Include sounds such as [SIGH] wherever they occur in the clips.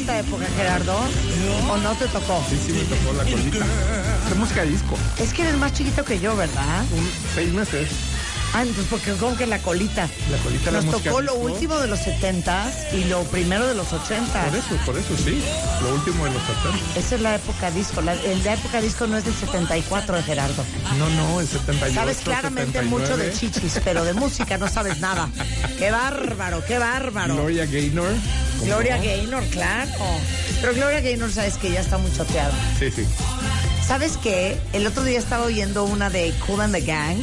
Esta época, Gerardo? ¿O no te tocó? Sí, sí, me tocó la colita. Es música disco. Es que eres más chiquito que yo, ¿verdad? Un seis meses. Ah, entonces, porque como que la colita. La colita, la Nos música tocó lo disco. último de los 70s y lo primero de los 80s. Por eso, por eso, sí. Lo último de los 70. Esa es la época disco. La, la época disco no es del 74 de Gerardo. No, no, el 78. Sabes claramente 79. mucho de chichis, pero de música no sabes nada. [LAUGHS] ¡Qué bárbaro, qué bárbaro! Gloria Gaynor. ¿Cómo Gloria no? Gaynor, claro. Pero Gloria Gaynor, sabes que ya está muy choteada. Sí, sí. ¿Sabes qué? El otro día estaba oyendo una de Cool and the Gang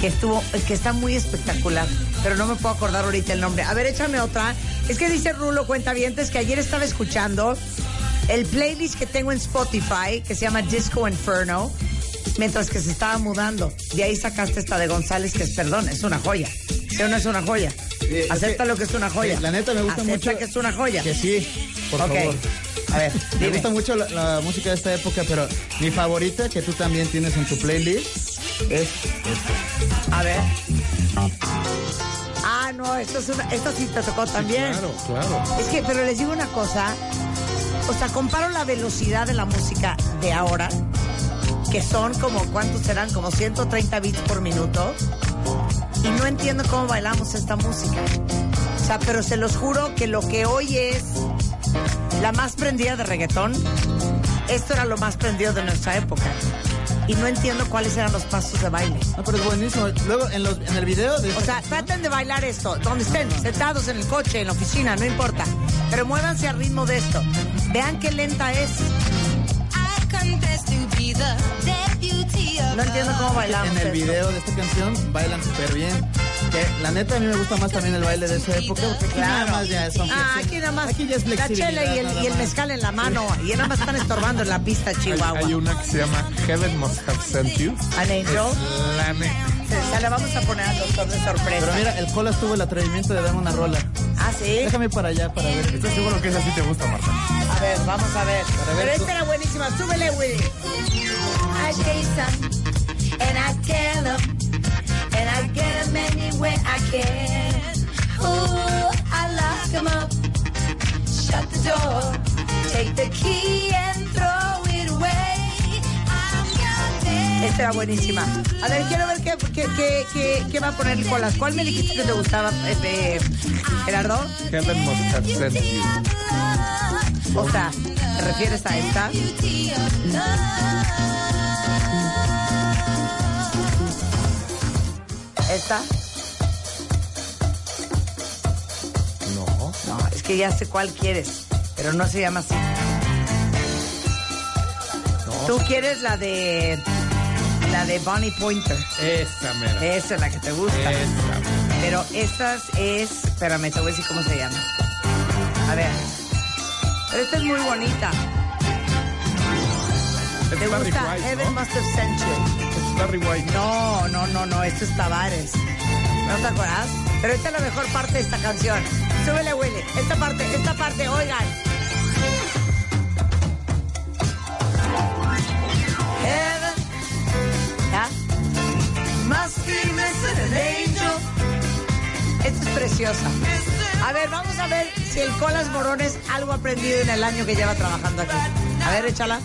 que estuvo, que está muy espectacular, pero no me puedo acordar ahorita el nombre. A ver, échame otra. Es que dice Rulo Cuentavientes que ayer estaba escuchando el playlist que tengo en Spotify que se llama Disco Inferno mientras que se estaba mudando. De ahí sacaste esta de González que es perdón, es una joya. ¿Sí o no es una joya? Acepta lo que es una joya. la neta me gusta Acepta mucho- que es una joya. Que sí, por Ok. favor. A ver, [LAUGHS] Me gusta mucho la, la música de esta época, pero mi favorita, que tú también tienes en tu playlist, es A ver. Ah, no, esto, es una, esto sí te tocó también. Claro, claro. Es que, pero les digo una cosa. O sea, comparo la velocidad de la música de ahora, que son como, ¿cuántos serán? Como 130 bits por minuto. Y no entiendo cómo bailamos esta música. O sea, pero se los juro que lo que hoy es la más prendida de reggaetón, esto era lo más prendido de nuestra época. Y no entiendo cuáles eran los pasos de baile. No, pero es buenísimo. Luego, en, los, en el video de O sea, canción- traten de bailar esto, donde estén, sentados en el coche, en la oficina, no importa. Pero muévanse al ritmo de esto. Vean qué lenta es. No entiendo cómo bailamos en el video de esta canción bailan súper bien. Que la neta a mí me gusta más también el baile de esa época, porque aquí nada más ya son Ah, aquí nada más. Aquí ya es la chela y el, y el mezcal en la mano. Y nada más están estorbando en la pista, Hay, Chihuahua. hay una que se llama Heaven Must Have Sent You. An Angel. La neta. Se la vamos a poner al doctor de sorpresa. Pero mira, el Colas tuvo el atrevimiento de darme una rola. Ah, sí. Déjame ir para allá para ver. Estoy seguro que esa sí te gusta, Marta. A ver, vamos a ver. ver Pero tú- esta era buenísima. Súbele, Willy. Ay, Jason. And I kill 'em. And I get 'em any way I can. Ooh, I lock 'em up. Shut the door. Take the key and throw it away. Esta era buenísima. A ver, quiero ver qué, qué, qué, qué, qué va a poner Nicolás. ¿Cuál me dijiste que te gustaba, este, Gerardo? Heaven must have sent you. O sea, ¿te refieres a esta? ¿Esta? No. No, es que ya sé cuál quieres, pero no se llama así. Tú quieres la de la de Bonnie Pointer. Esa, mera. Esa es la que te gusta. Esa. Pero estas es, espérame, te voy a decir cómo se llama. A ver. Pero esta es muy bonita. ¿Te gusta? Heaven ¿no? Must Have Sent You. Es Barry White. No, no, no, no, esto es Tavares. ¿No te acuerdas? Pero esta es la mejor parte de esta canción. Súbele, Willy. Esta parte, esta parte, oigan. Heaven, ¿ya? Must be missing an angel. Esta es preciosa. A ver, vamos a ver si el Colas Morones algo ha aprendido en el año que lleva trabajando aquí. A ver, échala.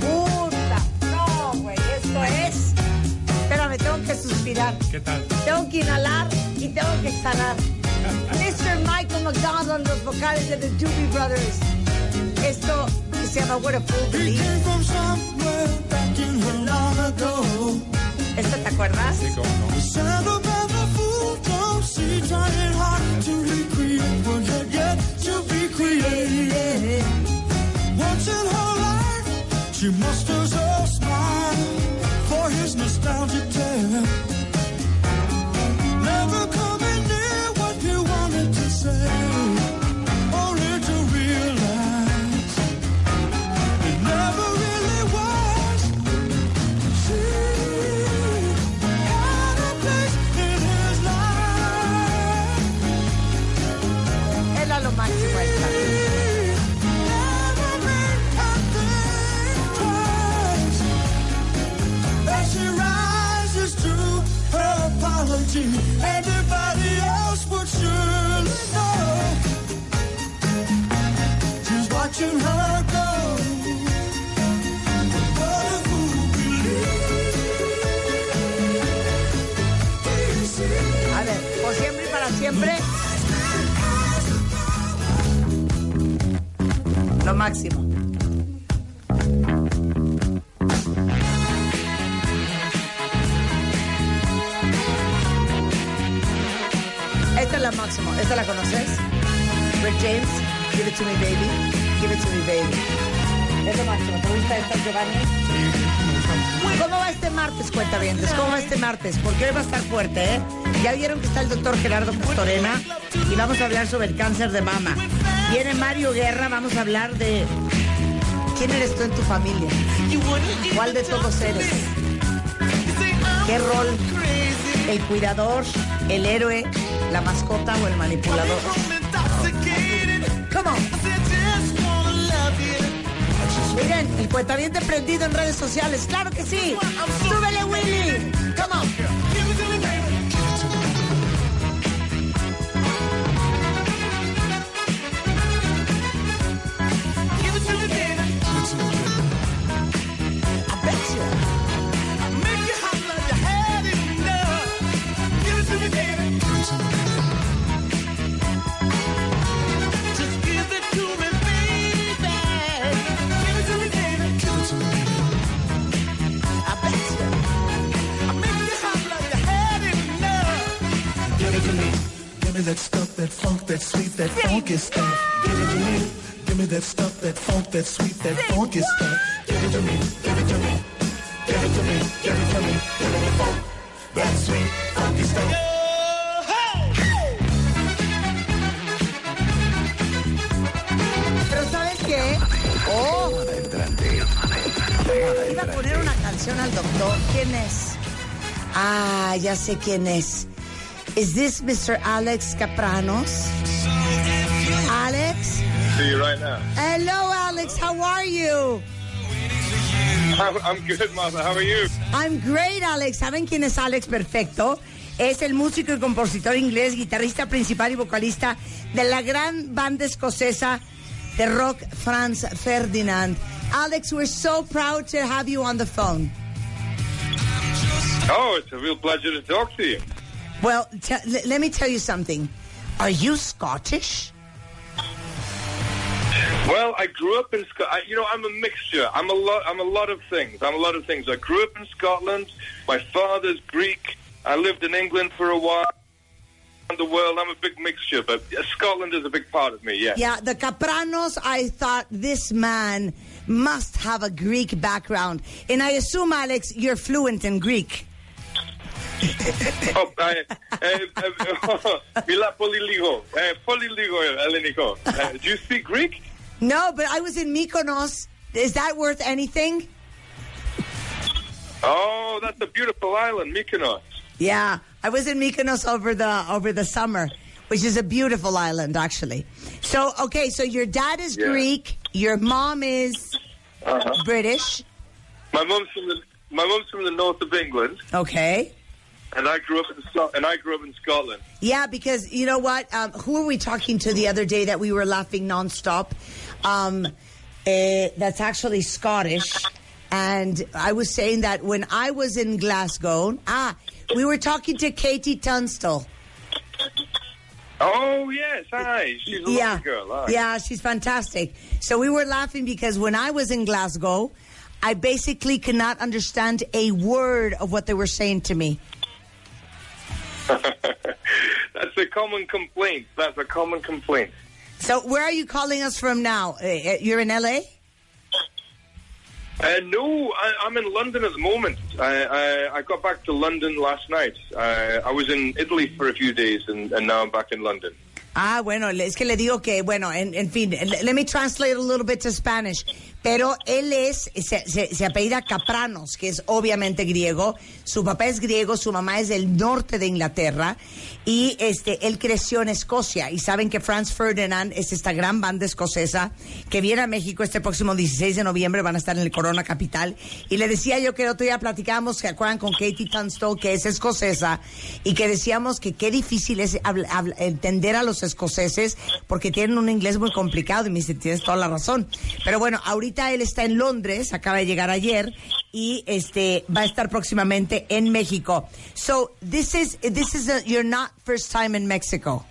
Puta, no, güey, esto es. Espérame, tengo que suspirar. ¿Qué tal? Tengo que inhalar y tengo que exhalar. Mr. Michael McDonald, los vocales de The Doobie Brothers. Esto que se llama What a Fool Believes. ¿Esta te acuerdas? Sí, cómo no. 昨日 siempre. Lo máximo. Esta es la máximo. ¿Esta la conoces? Rick James, Give It To Me Baby, Give It To Me Baby. Es lo máximo. ¿Te gusta esta, Giovanni? ¿Cómo va este martes, cuentavientes? ¿Cómo va este martes? Porque hoy va a estar fuerte, ¿eh? Ya vieron que está el doctor Gerardo Pastorena y vamos a hablar sobre el cáncer de mama. Viene Mario Guerra, vamos a hablar de quién eres tú en tu familia. ¿Cuál de todos eres? ¿Qué rol? ¿El cuidador, el héroe, la mascota o el manipulador? ¿Cómo? Miren, el cuentaviente prendido en redes sociales. ¡Claro que sí! ¡Súbele, Willy! That stuff, that funk, that sweet, that funky stuff. Give it to me. Give me that stuff, that funk, that sweet, that funky stuff. Give it to me. Give it to me. Give it to me. Give it to me. Give me funk, that sweet, funky stuff. Pero ¿saben qué? Oh, Entrante. iba a poner una canción al doctor. ¿Quién es? Ah, ya sé quién es. Is this Mr. Alex Capranos? Alex? See you right now. Hello, Alex. How are you? I'm, I'm good, Martha. How are you? I'm great, Alex. ¿Saben quién es Alex Perfecto? Es el músico y compositor inglés, guitarrista principal y vocalista de la gran banda escocesa de rock Franz Ferdinand. Alex, we're so proud to have you on the phone. Oh, it's a real pleasure to talk to you. Well, t- let me tell you something. Are you Scottish? Well, I grew up in Scotland. You know, I'm a mixture. I'm a lot. I'm a lot of things. I'm a lot of things. I grew up in Scotland. My father's Greek. I lived in England for a while. Around the world, I'm a big mixture, but Scotland is a big part of me. Yeah. Yeah, the Capranos, I thought this man must have a Greek background. And I assume, Alex, you're fluent in Greek. [LAUGHS] [LAUGHS] Uh, Mila poliligo. Uh, Eleniko. Uh, do you speak Greek? No, but I was in Mykonos. Is that worth anything? Oh, that's a beautiful island, Mykonos. Yeah, I was in Mykonos over the over the summer, which is a beautiful island, actually. So, okay, so your dad is Yeah. Greek, your mom is British. My mom's from the my mom's from the north of England, Okay. And I grew up in and I grew up in Scotland. Yeah, because you know what? Um, who were we talking to the other day that we were laughing nonstop? Um, eh, that's actually Scottish. And I was saying that when I was in Glasgow, ah, we were talking to Katie Tunstall. Oh yes, hi. She's a yeah, lovely girl. Hi. yeah, she's fantastic. So we were laughing because when I was in Glasgow, I basically could not understand a word of what they were saying to me. [LAUGHS] That's a common complaint. That's a common complaint. So where are you calling us from now? Uh, uh, You're in LA? Uh, no, I, I'm in London at the moment. I, I, I got back to London last night. Uh, I was in Italy for a few days, and, and now I'm back in London. Ah, bueno, es que le digo que, bueno, en, en fin, let me translate a little bit to Spanish. Pero él es, se, se, se apellida Capranos, que es obviamente griego. Su papá es griego, su mamá es del norte de Inglaterra. Y este, él creció en Escocia. Y saben que Franz Ferdinand es esta gran banda escocesa que viene a México este próximo 16 de noviembre. Van a estar en el Corona Capital. Y le decía yo que el otro día platicábamos, que acuerdan con Katie Tunstall, que es escocesa, y que decíamos que qué difícil es habl- habl- entender a los escoceses porque tienen un inglés muy complicado. Y me dice, tienes toda la razón. Pero bueno, ahorita él está en Londres, acaba de llegar ayer, y este va a estar próximamente en México. So, this is, this is a, you're not first time in Mexico.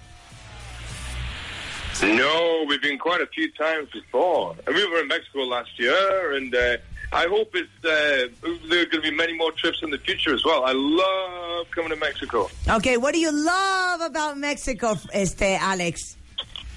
No, we've been quite a few times before. And we were in Mexico last year, and uh, I hope it's uh, there are going to be many more trips in the future as well. I love coming to Mexico. Okay, what do you love about Mexico, este, Alex?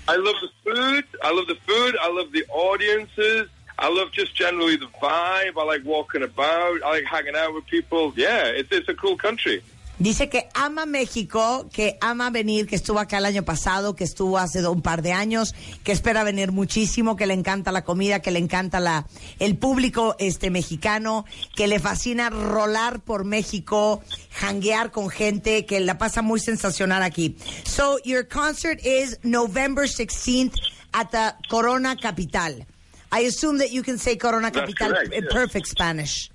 I love the food. I love the food. I love the audiences. I love just generally the vibe. I like walking about. I like hanging out with people. Yeah, it's, a cool country. Dice que ama México, que ama venir, que estuvo acá el año pasado, que estuvo hace un par de años, que espera venir muchísimo, que le encanta la comida, que le encanta la el público este mexicano, que le fascina rolar por México, janguear con gente, que la pasa muy sensacional aquí. So your concert is November 16th at the Corona Capital. I assume that you can say Corona That's Capital correct, in yes. perfect Spanish.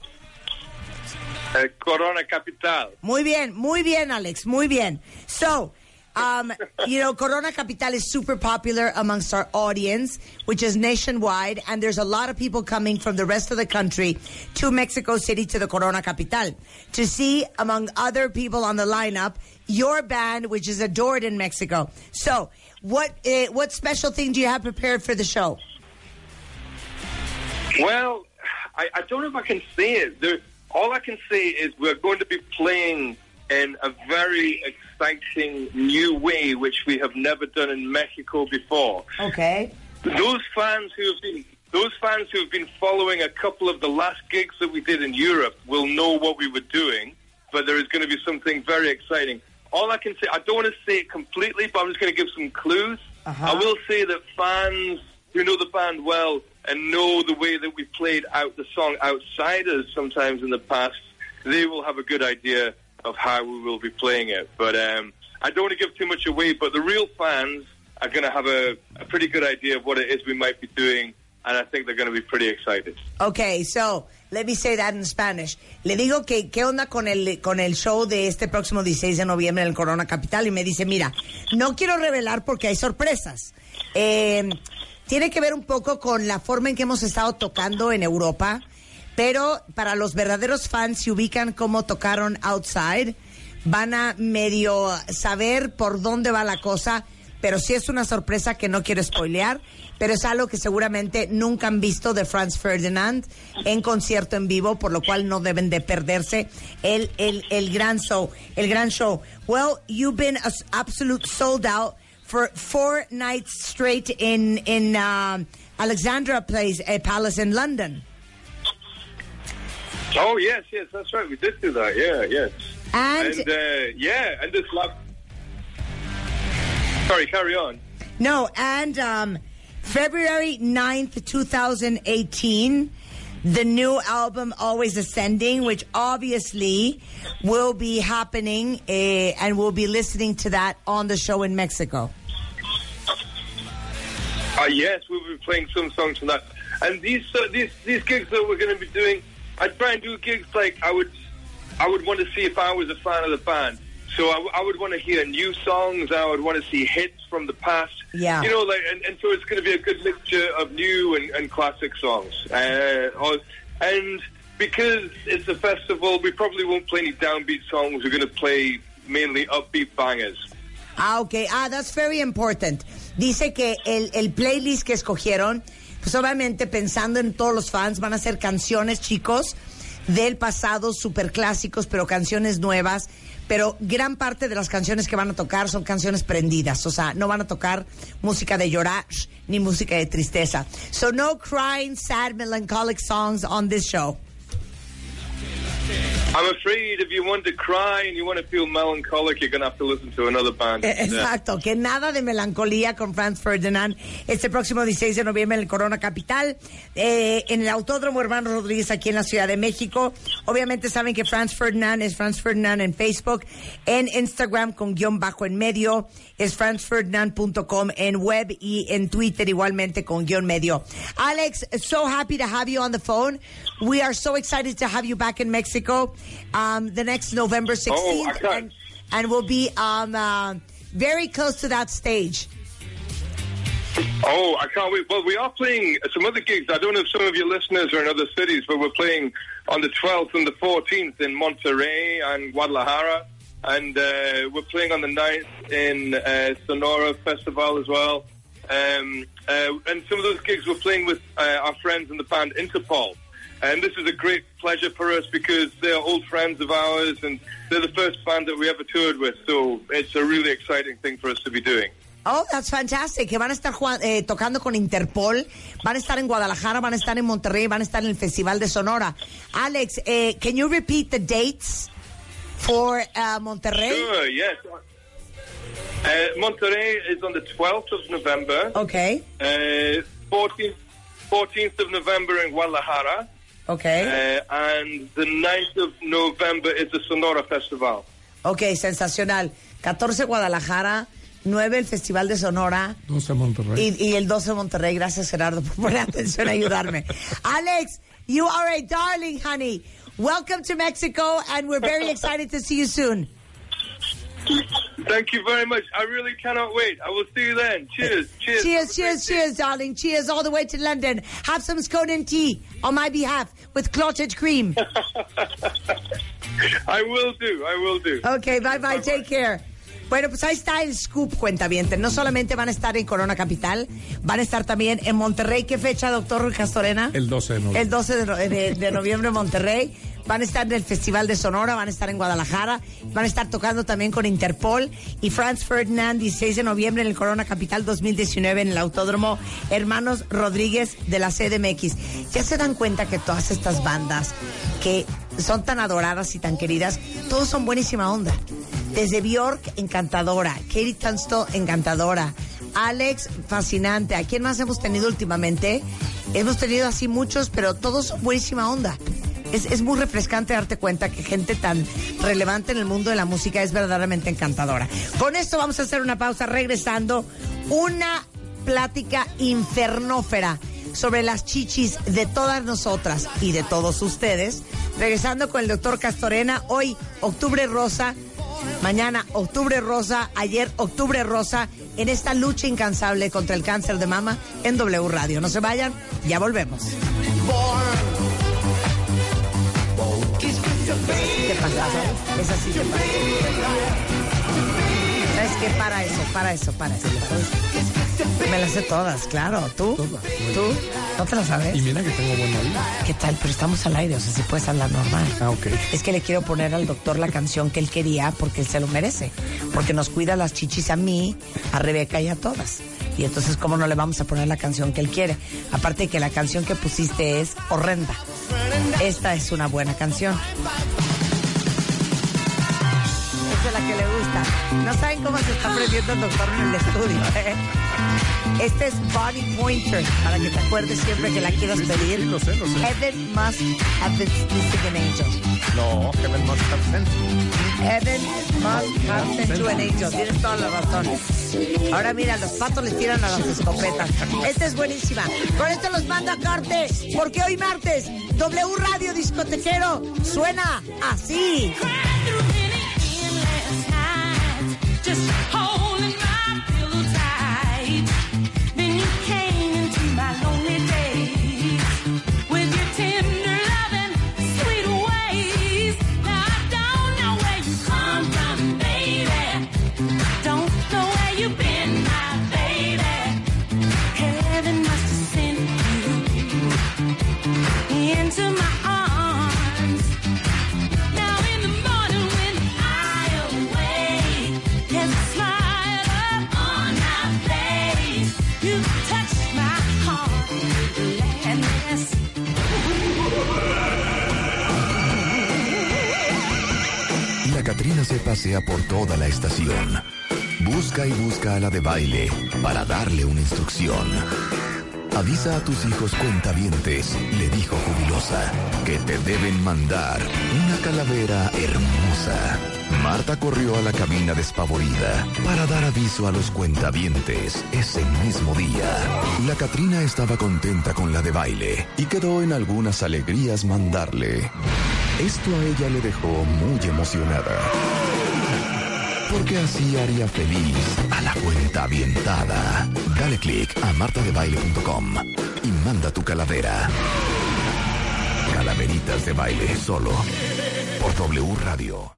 Uh, Corona Capital. Muy bien, muy bien, Alex, muy bien. So, um, you know, Corona Capital is super popular amongst our audience, which is nationwide, and there's a lot of people coming from the rest of the country to Mexico City to the Corona Capital to see, among other people on the lineup, your band, which is adored in Mexico. So, what uh, what special thing do you have prepared for the show? Well, I, I don't know if I can say it. There, all I can say is we're going to be playing in a very exciting new way, which we have never done in Mexico before. Okay. Those fans who have been those fans who have been following a couple of the last gigs that we did in Europe will know what we were doing, but there is going to be something very exciting. All I can say, I don't want to say it completely, but I'm just going to give some clues. Uh-huh. I will say that fans who know the band well and know the way that we played out the song Outsiders sometimes in the past, they will have a good idea of how we will be playing it. But um, I don't want to give too much away, but the real fans are going to have a, a pretty good idea of what it is we might be doing and I think they're going to be pretty excited. Okay, so let me say that in Spanish. Le digo que qué onda con el con el show de este próximo 16 de noviembre en el Corona Capital y me dice, mira, no quiero revelar porque hay sorpresas. Eh, tiene que ver un poco con la forma en que hemos estado tocando en Europa, pero para los verdaderos fans se ubican cómo tocaron Outside, van a medio saber por dónde va la cosa, pero sí es una sorpresa que no quiero spoilear, pero es algo que seguramente nunca han visto de Franz Ferdinand en concierto en vivo, por lo cual no deben de perderse el, el, el gran show, el gran show. Well, you've been a s- absolute sold out for four nights straight in in um, Alexandra Place uh, Palace in London. Oh yes, yes, that's right. We did do that. Yeah, yes. And- and uh, yeah, and this last. Sorry, carry on. No, and um, February 9th, 2018, the new album Always Ascending, which obviously will be happening, uh, and we'll be listening to that on the show in Mexico. Uh, yes, we'll be playing some songs from that. And these uh, these these gigs that we're going to be doing, I try and do gigs like I would I would want to see if I was a fan of the band. So I would want to hear new songs. I would want to see hits from the past. Yeah. You know, like and, and so it's going to be a good mixture of new and, and classic songs. Uh, or- and because it's a festival, we probably won't play any downbeat songs. We're going to play mainly upbeat bangers. Ah, ok. Ah, that's very important. Dice que el, el playlist que escogieron, pues obviamente pensando en todos los fans, van a ser canciones, chicos, del pasado, super clásicos, pero canciones nuevas. Pero gran parte de las canciones que van a tocar son canciones prendidas. O sea, no van a tocar música de llorar ni música de tristeza. So no crying, sad, melancholic songs on this show. I'm afraid if you want to cry and you want to feel melancholic, you're going to have to listen to another band. Eh, Exacto, que nada de melancolía con Franz Ferdinand este próximo 16 de noviembre en el Corona Capital, eh, en el Autódromo Hermano Rodríguez aquí en la Ciudad de México. Obviamente saben que Franz Ferdinand es Franz Ferdinand en Facebook, en Instagram con guion bajo en medio, es franzferdinand.com en web y en Twitter igualmente con guion medio. Alex, so happy to have you on the phone. We are so excited to have you back in Mexico um, the next November 16th. Oh, and, and we'll be um, uh, very close to that stage. Oh, I can't wait. Well, we are playing some other gigs. I don't know if some of your listeners are in other cities, but we're playing on the 12th and the 14th in Monterrey and Guadalajara. And uh, we're playing on the 9th in uh, Sonora Festival as well. Um, uh, and some of those gigs we're playing with uh, our friends in the band Interpol. And this is a great pleasure for us because they're old friends of ours and they're the first band that we ever toured with. So it's a really exciting thing for us to be doing. Oh, that's fantastic. Que van a estar eh, tocando con Interpol, van a estar en Guadalajara, van a estar en Monterrey, van a estar en el Festival de Sonora. Alex, eh, can you repeat the dates for uh, Monterrey? Sure, yes. Uh, Monterrey is on the 12th of November. Okay, Uh, 14th, 14th of November in Guadalajara. Okay. Uh, and the 9th of November is the Sonora Festival. Ok, sensacional. 14 Guadalajara, 9 el Festival de Sonora. 12 Monterrey. Y, y el 12 Monterrey. Gracias, Gerardo, [LAUGHS] por poner atención a ayudarme. Alex, you are a darling, honey. Welcome to Mexico, and we're very excited to see you soon. Thank you very much. I really cannot wait. I will see you then. Cheers. Cheers. Cheers, cheers, cheers, darling. Cheers all the way to London. Have some scone and tea on my behalf with clotted cream. [LAUGHS] I will do. I will do. Ok, bye bye, take care. Bueno, pues ahí está el scoop, cuentaviente. No solamente van a estar en Corona Capital, van a estar también en Monterrey. ¿Qué fecha, doctor Castorena? El 12 de noviembre. El 12 de, no- de- de noviembre en Monterrey. Van a estar en el Festival de Sonora, van a estar en Guadalajara, van a estar tocando también con Interpol y Franz Ferdinand, 16 de noviembre en el Corona Capital 2019 en el Autódromo Hermanos Rodríguez de la CDMX. Ya se dan cuenta que todas estas bandas que son tan adoradas y tan queridas, todos son buenísima onda. Desde Bjork, encantadora. Katie Tunstall, encantadora. Alex, fascinante. ¿A quién más hemos tenido últimamente? Hemos tenido así muchos, pero todos buenísima onda. Es, es muy refrescante darte cuenta que gente tan relevante en el mundo de la música es verdaderamente encantadora. Con esto vamos a hacer una pausa regresando. Una plática infernófera sobre las chichis de todas nosotras y de todos ustedes. Regresando con el doctor Castorena, hoy octubre rosa, mañana octubre rosa, ayer octubre rosa, en esta lucha incansable contra el cáncer de mama en W Radio. No se vayan, ya volvemos. Pasa? Es así que pasa. ¿Sabes qué? Para eso, para eso, para eso. Me las sé todas, claro. ¿Tú? ¿Tú? ¿No te las sabes? Y mira que tengo buen oído. ¿Qué tal? Pero estamos al aire, o sea, si puedes hablar normal. Ah, ok. Es que le quiero poner al doctor la canción que él quería porque él se lo merece. Porque nos cuida las chichis a mí, a Rebeca y a todas. Y entonces, ¿cómo no le vamos a poner la canción que él quiere? Aparte de que la canción que pusiste es horrenda. Esta es una buena canción. Que le gusta. No saben cómo se está aprendiendo el doctor en el estudio, [LAUGHS] ¿eh? Este es Body Pointer, para que te acuerdes siempre que la quieras pedir. sí, lo sé, lo sé. Heaven must have been missing an angel. No, Heaven Must Have Sent. Heaven must have sent you an angel. Tienes toda la razón. Ahora mira, los patos les tiran a las escopetas. Esta es buenísima. Con esto los mando a corte, porque hoy martes, W Radio Discotequero suena así. Se pasea por toda la estación. Busca y busca a la de baile para darle una instrucción. Avisa a tus hijos cuentavientes, le dijo jubilosa, que te deben mandar una calavera hermosa. Marta corrió a la cabina despavorida para dar aviso a los cuentavientes ese mismo día. La Catrina estaba contenta con la de baile y quedó en algunas alegrías mandarle. Esto a ella le dejó muy emocionada. Porque así haría feliz a la cuenta avientada. Dale click a martadebaile.com y manda tu calavera. Calaveritas de baile solo por W Radio.